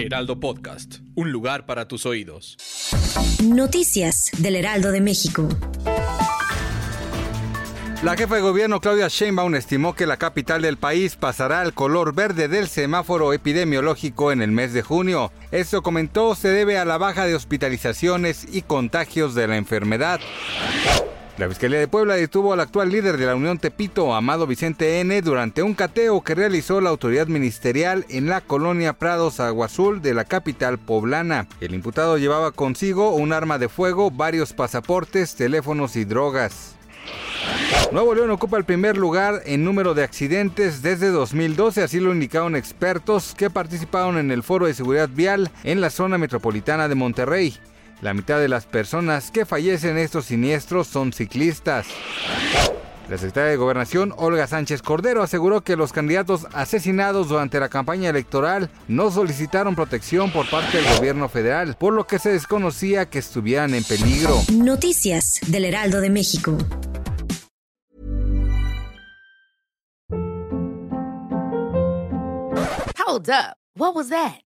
Heraldo Podcast, un lugar para tus oídos. Noticias del Heraldo de México. La jefa de gobierno Claudia Sheinbaum estimó que la capital del país pasará al color verde del semáforo epidemiológico en el mes de junio. Esto comentó se debe a la baja de hospitalizaciones y contagios de la enfermedad. La Fiscalía de Puebla detuvo al actual líder de la Unión Tepito, Amado Vicente N., durante un cateo que realizó la autoridad ministerial en la colonia Prados Agua Azul de la capital poblana. El imputado llevaba consigo un arma de fuego, varios pasaportes, teléfonos y drogas. Nuevo León ocupa el primer lugar en número de accidentes desde 2012, así lo indicaron expertos que participaron en el Foro de Seguridad Vial en la zona metropolitana de Monterrey. La mitad de las personas que fallecen en estos siniestros son ciclistas. La secretaria de Gobernación, Olga Sánchez Cordero, aseguró que los candidatos asesinados durante la campaña electoral no solicitaron protección por parte del gobierno federal, por lo que se desconocía que estuvieran en peligro. Noticias del Heraldo de México. Hold up. What was that?